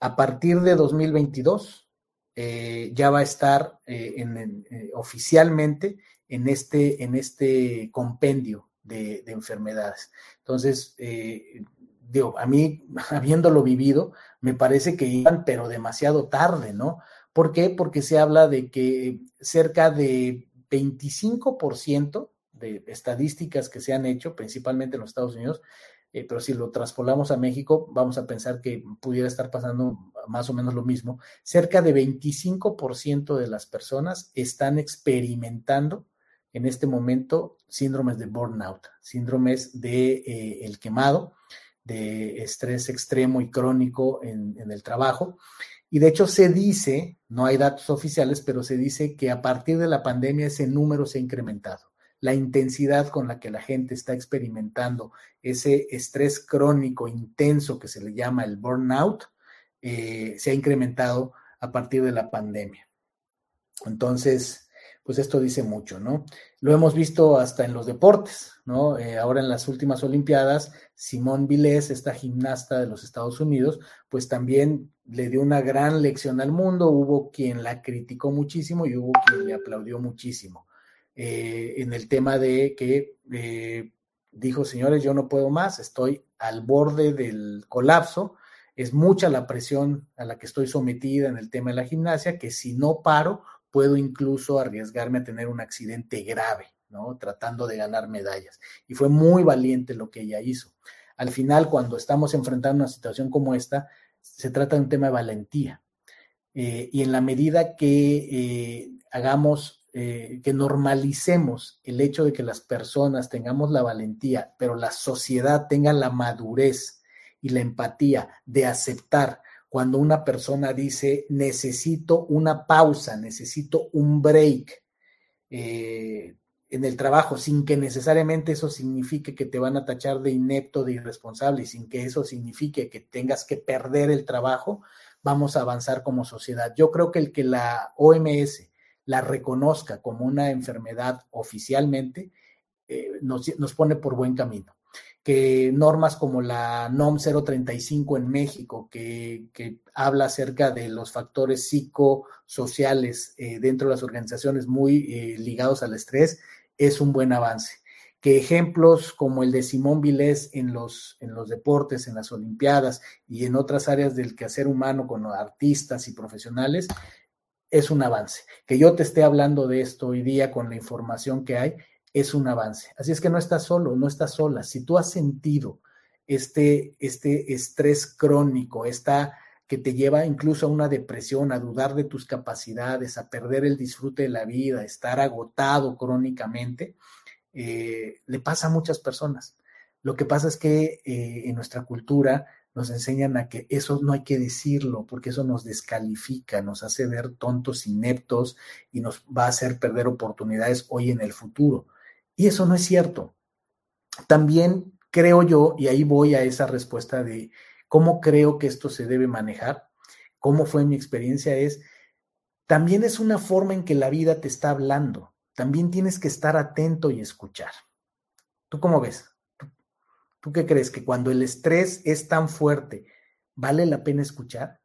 S1: A partir de 2022 eh, ya va a estar eh, eh, oficialmente en este, en este compendio de, de enfermedades. Entonces, digo, a mí, habiéndolo vivido, me parece que iban, pero demasiado tarde, ¿no? ¿Por qué? Porque se habla de que cerca de 25% de estadísticas que se han hecho, principalmente en los Estados Unidos, eh, pero si lo traspolamos a México, vamos a pensar que pudiera estar pasando más o menos lo mismo. Cerca de 25% de las personas están experimentando en este momento síndromes de burnout, síndromes de eh, el quemado, de estrés extremo y crónico en, en el trabajo. Y de hecho se dice, no hay datos oficiales, pero se dice que a partir de la pandemia ese número se ha incrementado. La intensidad con la que la gente está experimentando ese estrés crónico intenso que se le llama el burnout, eh, se ha incrementado a partir de la pandemia. Entonces, pues esto dice mucho, ¿no? Lo hemos visto hasta en los deportes, ¿no? Eh, ahora en las últimas Olimpiadas, Simón Vilés, esta gimnasta de los Estados Unidos, pues también le dio una gran lección al mundo, hubo quien la criticó muchísimo y hubo quien le aplaudió muchísimo. Eh, en el tema de que eh, dijo, señores, yo no puedo más, estoy al borde del colapso, es mucha la presión a la que estoy sometida en el tema de la gimnasia, que si no paro, puedo incluso arriesgarme a tener un accidente grave, ¿no? Tratando de ganar medallas. Y fue muy valiente lo que ella hizo. Al final, cuando estamos enfrentando una situación como esta, se trata de un tema de valentía. Eh, y en la medida que eh, hagamos, eh, que normalicemos el hecho de que las personas tengamos la valentía, pero la sociedad tenga la madurez y la empatía de aceptar cuando una persona dice necesito una pausa, necesito un break en el trabajo, sin que necesariamente eso signifique que te van a tachar de inepto, de irresponsable, y sin que eso signifique que tengas que perder el trabajo, vamos a avanzar como sociedad. Yo creo que el que la OMS la reconozca como una enfermedad oficialmente, eh, nos, nos pone por buen camino que normas como la NOM 035 en México, que, habla acerca de los factores psicosociales eh, dentro de las organizaciones muy eh, ligados al estrés, es un buen avance. Que ejemplos como el de Simón Vilés en los, en los deportes, en las Olimpiadas y en otras áreas del quehacer humano con artistas y profesionales, es un avance. Que yo te esté hablando de esto hoy día con la información que hay, es un avance. Así es que no estás solo, no estás sola. Si tú has sentido este, este estrés crónico, esta que te lleva incluso a una depresión, a dudar de tus capacidades, a perder el disfrute de la vida, a estar agotado crónicamente, eh, le pasa a muchas personas. Lo que pasa es que eh, en nuestra cultura nos enseñan a que eso no hay que decirlo, porque eso nos descalifica, nos hace ver tontos, ineptos y nos va a hacer perder oportunidades hoy en el futuro. Y eso no es cierto. También creo yo, y ahí voy a esa respuesta de cómo creo que esto se debe manejar, cómo fue mi experiencia, es, también es una forma en que la vida te está hablando. También tienes que estar atento y escuchar. ¿Tú cómo ves? ¿Tú qué crees? ¿Que cuando el estrés es tan fuerte, vale la pena escuchar?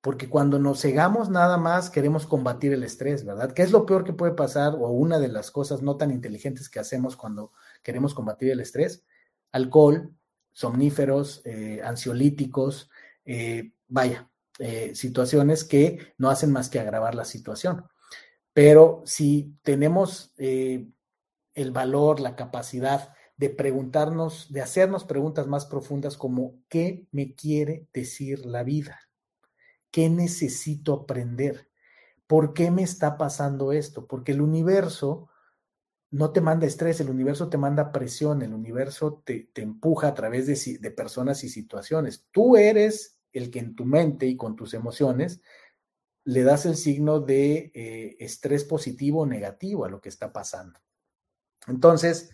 S1: Porque cuando nos cegamos nada más queremos combatir el estrés, ¿verdad? ¿Qué es lo peor que puede pasar o una de las cosas no tan inteligentes que hacemos cuando queremos combatir el estrés? Alcohol, somníferos, eh, ansiolíticos, eh, vaya, eh, situaciones que no hacen más que agravar la situación. Pero si tenemos el valor, la capacidad de preguntarnos, de hacernos preguntas más profundas como ¿qué me quiere decir la vida? ¿Qué necesito aprender? ¿Por qué me está pasando esto? Porque el universo no te manda estrés, el universo te manda presión, el universo te, empuja a través de, de personas y situaciones. Tú eres el que en tu mente y con tus emociones le das el signo de eh, estrés positivo o negativo a lo que está pasando. Entonces,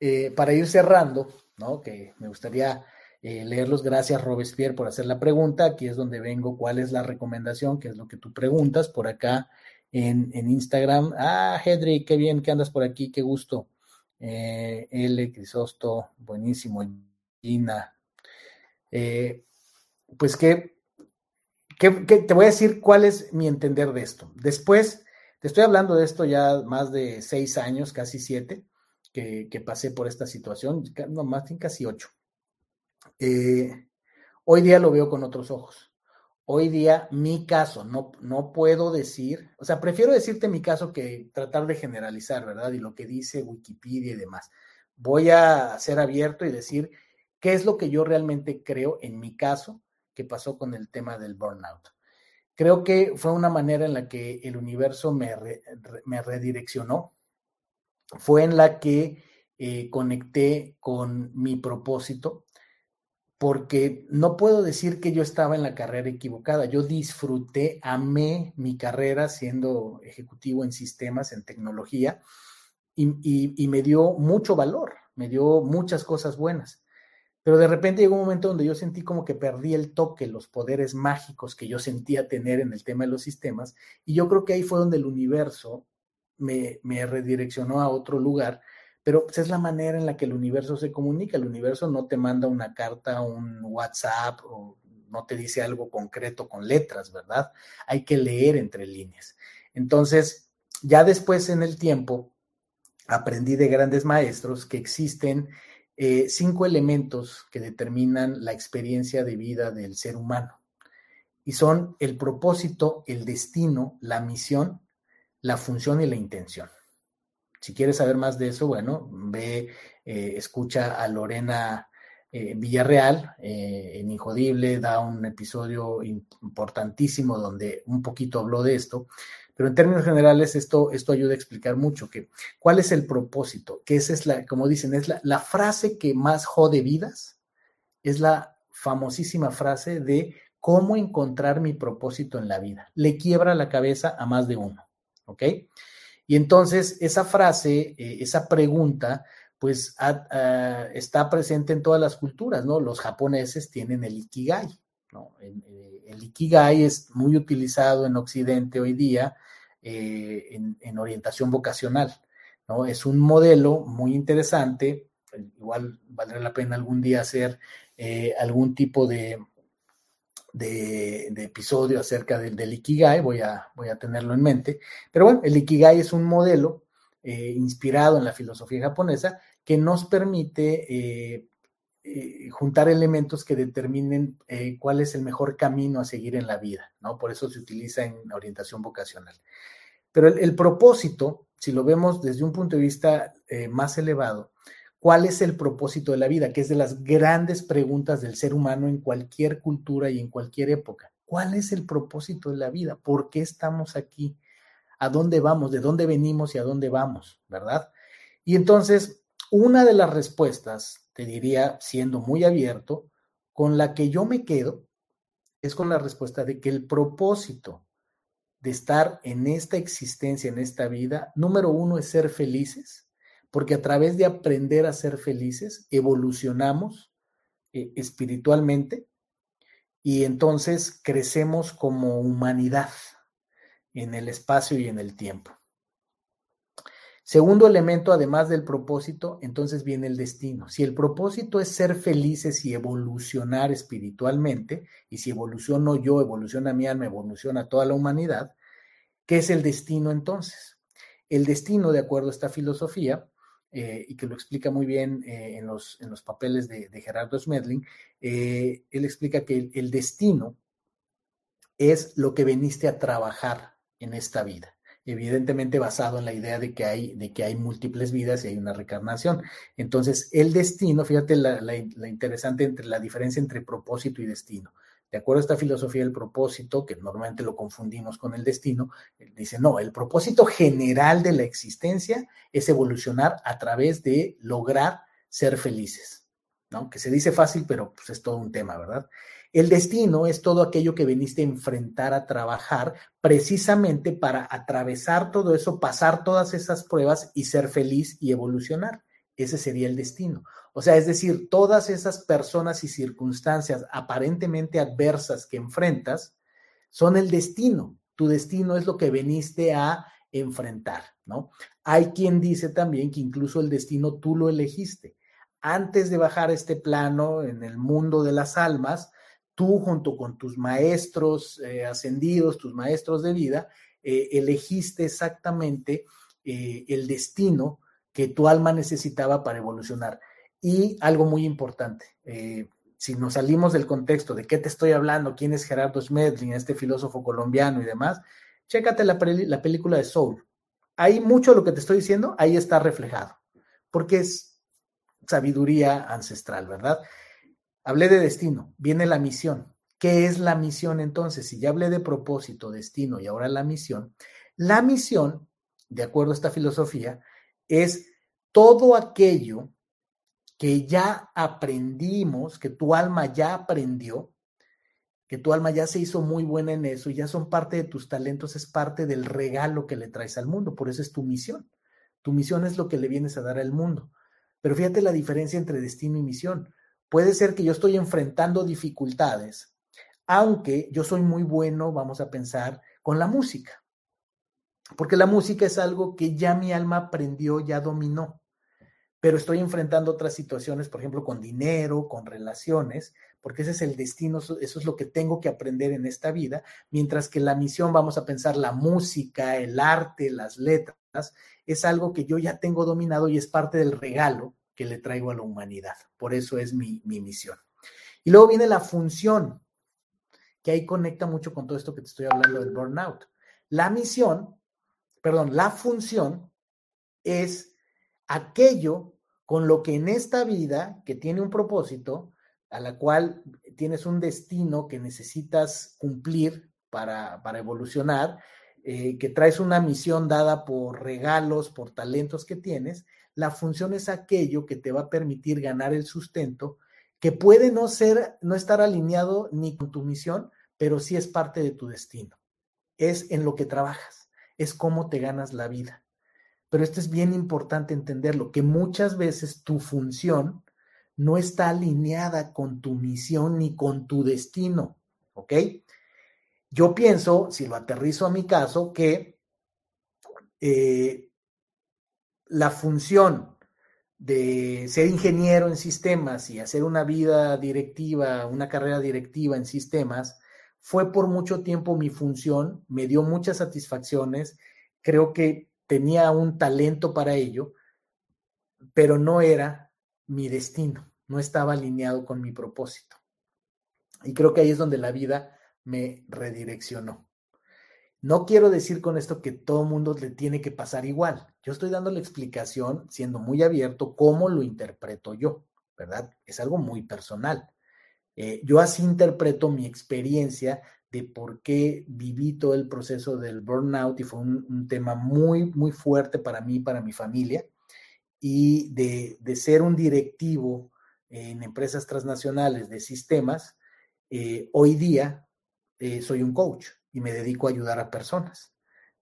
S1: eh, para ir cerrando, ¿no? Que me gustaría eh, leerlos. Gracias, Robespierre, por hacer la pregunta. Aquí es donde vengo. ¿Cuál es la recomendación? ¿Qué es lo que tú preguntas? Por acá en, Instagram. Ah, Hedrick, qué bien que andas por aquí, qué gusto. Eh, L, Crisosto, buenísimo. Gina. pues que, te voy a decir cuál es mi entender de esto. Después, te estoy hablando de esto ya más de seis años, casi siete que, pasé por esta situación, no más, casi ocho. Eh, hoy día lo veo con otros ojos. Hoy día mi caso, no, no puedo decir, o sea, prefiero decirte mi caso que tratar de generalizar, ¿verdad? Y lo que dice Wikipedia y demás. Voy a ser abierto y decir qué es lo que yo realmente creo en mi caso que pasó con el tema del burnout. Creo que fue una manera en la que el universo me, me redireccionó, fue en la que eh, conecté con mi propósito, porque no puedo decir que yo estaba en la carrera equivocada. Yo disfruté, amé mi carrera siendo ejecutivo en sistemas, en tecnología, y, me dio mucho valor, me dio muchas cosas buenas. Pero de repente llegó un momento donde yo sentí como que perdí el toque, los poderes mágicos que yo sentía tener en el tema de los sistemas. Y yo creo que ahí fue donde el universo me, redireccionó a otro lugar, pero pues, es la manera en la que el universo se comunica. El universo no te manda una carta, un WhatsApp o no te dice algo concreto con letras, ¿verdad? Hay que leer entre líneas. Entonces, ya después en el tiempo, aprendí de grandes maestros que existen eh, cinco elementos que determinan la experiencia de vida del ser humano. Y son el propósito, el destino, la misión la función y la intención. Si quieres saber más de eso, bueno, ve, eh, escucha a Lorena eh, Villarreal eh, en Injodible, da un episodio importantísimo donde un poquito habló de esto, pero en términos generales esto, esto ayuda a explicar mucho que cuál es el propósito, que esa es la, como dicen, es la, la frase que más jode vidas, es la famosísima frase de cómo encontrar mi propósito en la vida. Le quiebra la cabeza a más de uno. ¿ok? Y entonces esa frase, eh, esa pregunta, pues está presente en todas las culturas, ¿no? Los japoneses tienen el ikigai, ¿no? Eh, el, ikigai es muy utilizado en Occidente hoy día eh, en, orientación vocacional, ¿no? Es un modelo muy interesante, igual valdrá la pena algún día hacer algún tipo de, de, episodio acerca del, del, Ikigai, voy a, voy a tenerlo en mente. Pero bueno, el Ikigai es un modelo eh, inspirado en la filosofía japonesa que nos permite eh, eh, juntar elementos que determinen cuál es el mejor camino a seguir en la vida, ¿no? Por eso se utiliza en orientación vocacional. Pero el propósito, si lo vemos desde un punto de vista más elevado, ¿Cuál es el propósito de la vida? Que es de las grandes preguntas del ser humano en cualquier cultura y en cualquier época. ¿Cuál es el propósito de la vida? ¿Por qué estamos aquí? ¿A dónde vamos? ¿De dónde venimos y a dónde vamos? ¿Verdad? Y entonces, una de las respuestas, te diría, siendo muy abierto, con la que yo me quedo, es con la respuesta de que el propósito de estar en esta existencia, en esta vida, número uno es ser felices porque a través de aprender a ser felices, evolucionamos eh, espiritualmente y entonces crecemos como humanidad en el espacio y en el tiempo. Segundo elemento, además del propósito, entonces viene el destino. Si el propósito es ser felices y evolucionar espiritualmente, y si evoluciono yo, evoluciona mi alma, evoluciona toda la humanidad, ¿qué es el destino entonces? El destino, de acuerdo a esta filosofía, eh, y que lo explica muy bien eh, en, los, en, los, papeles de, Gerardo Smedling, eh, él explica que el, destino es lo que veniste a trabajar en esta vida. evidentemente basado en la idea de que hay, de que hay múltiples vidas y hay una reencarnación. Entonces, el destino, fíjate la, la, interesante entre la diferencia entre propósito y destino. De acuerdo a esta filosofía del propósito, que normalmente lo confundimos con el destino, dice, no, el propósito general de la existencia es evolucionar a través de lograr ser felices, ¿no? Que se dice fácil, pero pues es todo un tema, ¿verdad? El destino es todo aquello que veniste a enfrentar, a trabajar, precisamente para atravesar todo eso, pasar todas esas pruebas y ser feliz y evolucionar. Ese sería el destino. O sea, es decir, todas esas personas y circunstancias aparentemente adversas que enfrentas son el destino. Tu destino es lo que veniste a enfrentar, ¿no? Hay quien dice también que incluso el destino tú lo elegiste. Antes de bajar este plano en el mundo de las almas, tú junto con tus maestros eh, ascendidos, tus maestros de vida, eh, elegiste exactamente eh, el destino que tu alma necesitaba para evolucionar. Y algo muy importante, si nos salimos del contexto de qué te estoy hablando, quién es Gerardo Smedlin, este filósofo colombiano y demás, chécate la, la película de Soul. Ahí mucho de lo que te estoy diciendo, ahí está reflejado, porque es sabiduría ancestral, ¿verdad? Hablé de destino, viene la misión. ¿Qué es la misión entonces? Si ya hablé de propósito, destino y ahora la misión, la misión, de acuerdo a esta filosofía, es todo aquello que ya aprendimos, que tu alma ya aprendió, que tu alma ya se hizo muy buena en eso y ya son parte de tus talentos, es parte del regalo que le traes al mundo, por eso es tu misión. Tu misión es lo que le vienes a dar al mundo. Pero fíjate la diferencia entre destino y misión. Puede ser que yo estoy enfrentando dificultades, aunque yo soy muy bueno, vamos a pensar, con la música. Porque la música es algo que ya mi alma aprendió, ya dominó. Pero estoy enfrentando otras situaciones, por ejemplo, con dinero, con relaciones, porque ese es el destino, eso es lo que tengo que aprender en esta vida, mientras que la misión, vamos a pensar, la música, el arte, las letras, es algo que yo ya tengo dominado y es parte del regalo que le traigo a la humanidad. Por eso es mi, misión. Y luego viene la función, que ahí conecta mucho con todo esto que te estoy hablando del burnout. La misión, perdón, la función es aquello con lo que en esta vida, que tiene un propósito, a la cual tienes un destino que necesitas cumplir para, para evolucionar, eh, que traes una misión dada por regalos, por talentos que tienes, la función es aquello que te va a permitir ganar el sustento, que puede no ser, no estar alineado ni con tu misión, pero sí es parte de tu destino. Es en lo que trabajas, es cómo te ganas la vida. Pero esto es bien importante entenderlo, que muchas veces tu función no está alineada con tu misión ni con tu destino, ¿ok? Yo pienso, si lo aterrizo a mi caso, que eh, la función de ser ingeniero en sistemas y hacer una vida directiva, una carrera directiva en sistemas, fue por mucho tiempo mi función, me dio muchas satisfacciones, creo que tenía un talento para ello, pero no era mi destino, no estaba alineado con mi propósito. Y creo que ahí es donde la vida me redireccionó. No quiero decir con esto que todo mundo le tiene que pasar igual. Yo estoy dando la explicación, siendo muy abierto, cómo lo interpreto yo, ¿verdad? Es algo muy personal. Eh, yo así interpreto mi experiencia de por qué viví todo el proceso del burnout y fue un, tema muy, muy fuerte para mí para mi familia. Y de, ser un directivo en empresas transnacionales de sistemas, eh, hoy día eh, soy un coach y me dedico a ayudar a personas.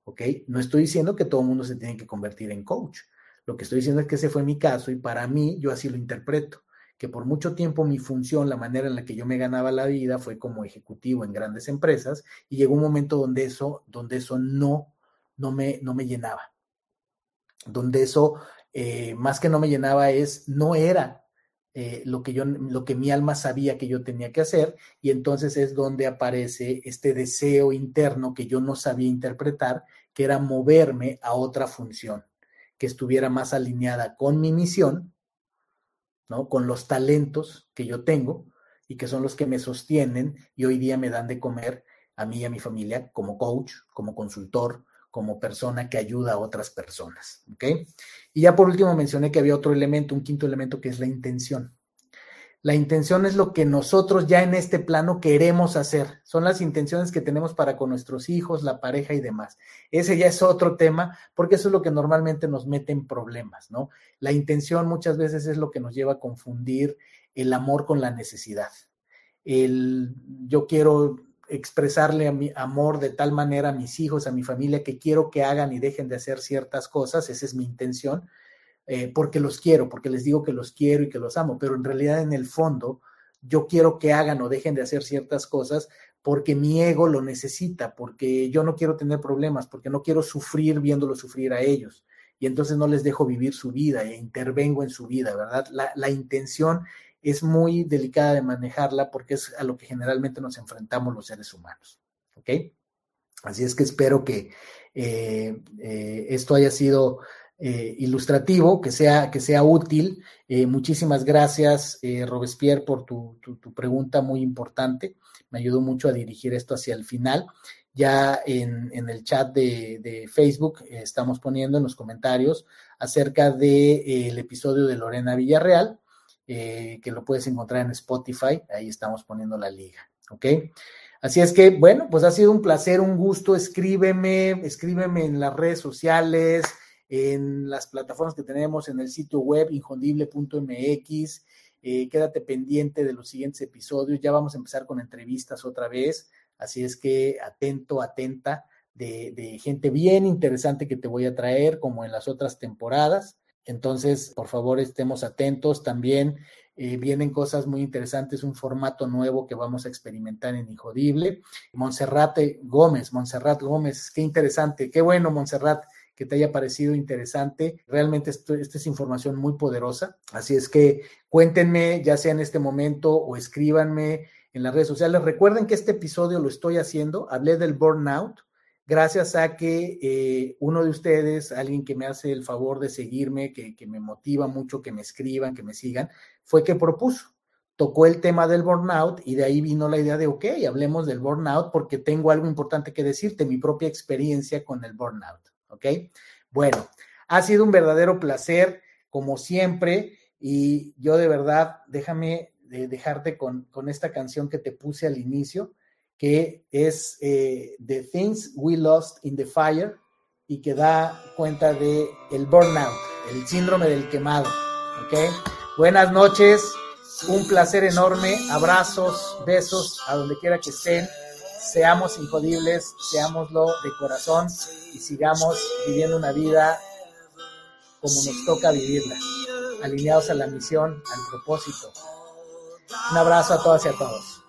S1: ¿Ok? No estoy diciendo que todo el mundo se tiene que convertir en coach. Lo que estoy diciendo es que ese fue mi caso y para mí yo así lo interpreto, que por mucho tiempo mi función, la manera en la que yo me ganaba la vida fue como ejecutivo en grandes empresas y llegó un momento donde eso, donde eso no, no, me, no me llenaba. Donde eso, eh, más que no me llenaba, es, no era eh, lo, que yo, lo que mi alma sabía que yo tenía que hacer, y entonces es donde aparece este deseo interno que yo no sabía interpretar, que era moverme a otra función, que estuviera más alineada con mi misión, ¿no? Con los talentos que yo tengo y que son los que me sostienen y hoy día me dan de comer a mí y a mi familia como coach, como consultor, como persona que ayuda a otras personas. ¿Ok? Y ya por último mencioné que había otro elemento, un quinto elemento que es la intención. La intención es lo que nosotros ya en este plano queremos hacer. Son las intenciones que tenemos para con nuestros hijos, la pareja y demás. Ese ya es otro tema, porque eso es lo que normalmente nos mete en problemas, ¿no? La intención muchas veces es lo que nos lleva a confundir el amor con la necesidad. El yo quiero expresarle a mi amor de tal manera a mis hijos, a mi familia, que quiero que hagan y dejen de hacer ciertas cosas, esa es mi intención, eh, porque los quiero, porque les digo que los quiero y que los amo, pero en realidad en el fondo yo quiero que hagan o dejen de hacer ciertas cosas porque mi ego lo necesita, porque yo no quiero tener problemas, porque no quiero sufrir viéndolo sufrir a ellos. Y entonces no les dejo vivir su vida e intervengo en su vida, ¿verdad? La, la intención es muy delicada de manejarla porque es a lo que generalmente nos enfrentamos los seres humanos. ¿Ok? Así es que espero que eh, eh, esto haya sido eh, ilustrativo, que sea, que sea útil. Eh, muchísimas gracias, eh, Robespierre, por tu, pregunta muy importante. Me ayudó mucho a dirigir esto hacia el final. Ya en, el chat de, Facebook estamos poniendo en los comentarios acerca del episodio de Lorena Villarreal, que lo puedes encontrar en Spotify. Ahí estamos poniendo la liga. ¿Ok? Así es que, bueno, pues ha sido un placer, un gusto. Escríbeme, escríbeme en las redes sociales, en las plataformas que tenemos en el sitio web injondible.mx. Eh, quédate pendiente de los siguientes episodios. Ya vamos a empezar con entrevistas otra vez. Así es que atento, atenta de, gente bien interesante que te voy a traer, como en las otras temporadas. Entonces, por favor, estemos atentos. También eh, vienen cosas muy interesantes, un formato nuevo que vamos a experimentar en Injodible. Monserrat Gómez, Monserrat Gómez, qué interesante, qué bueno, Monserrat que te haya parecido interesante. Realmente esto, esta es información muy poderosa. Así es que cuéntenme, ya sea en este momento o escríbanme en las redes sociales. Recuerden que este episodio lo estoy haciendo. Hablé del burnout gracias a que eh, uno de ustedes, alguien que me hace el favor de seguirme, que, que me motiva mucho, que me escriban, que me sigan, fue que propuso tocó el tema del burnout y de ahí vino la idea de, ok, hablemos del burnout porque tengo algo importante que decirte, mi propia experiencia con el burnout. ¿Ok? Bueno, ha sido un verdadero placer, como siempre, y yo de verdad, déjame dejarte con, esta canción que te puse al inicio, que es eh, The Things We Lost in the Fire y que da cuenta de el burnout, el síndrome del quemado, ¿ok? Buenas noches, un placer enorme, abrazos, besos a donde quiera que estén seamos injodibles, seámoslo de corazón y sigamos viviendo una vida como nos toca vivirla, alineados a la misión, al propósito. Un abrazo a todas y a todos.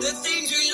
S1: the